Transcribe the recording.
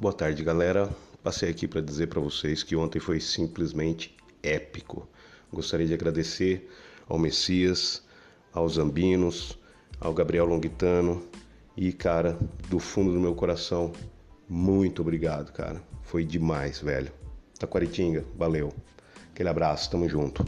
Boa tarde, galera. Passei aqui para dizer para vocês que ontem foi simplesmente épico. Gostaria de agradecer ao Messias, aos Zambinos, ao Gabriel Longitano e, cara, do fundo do meu coração, muito obrigado, cara. Foi demais, velho. Taquaritinga, valeu. Aquele abraço, tamo junto.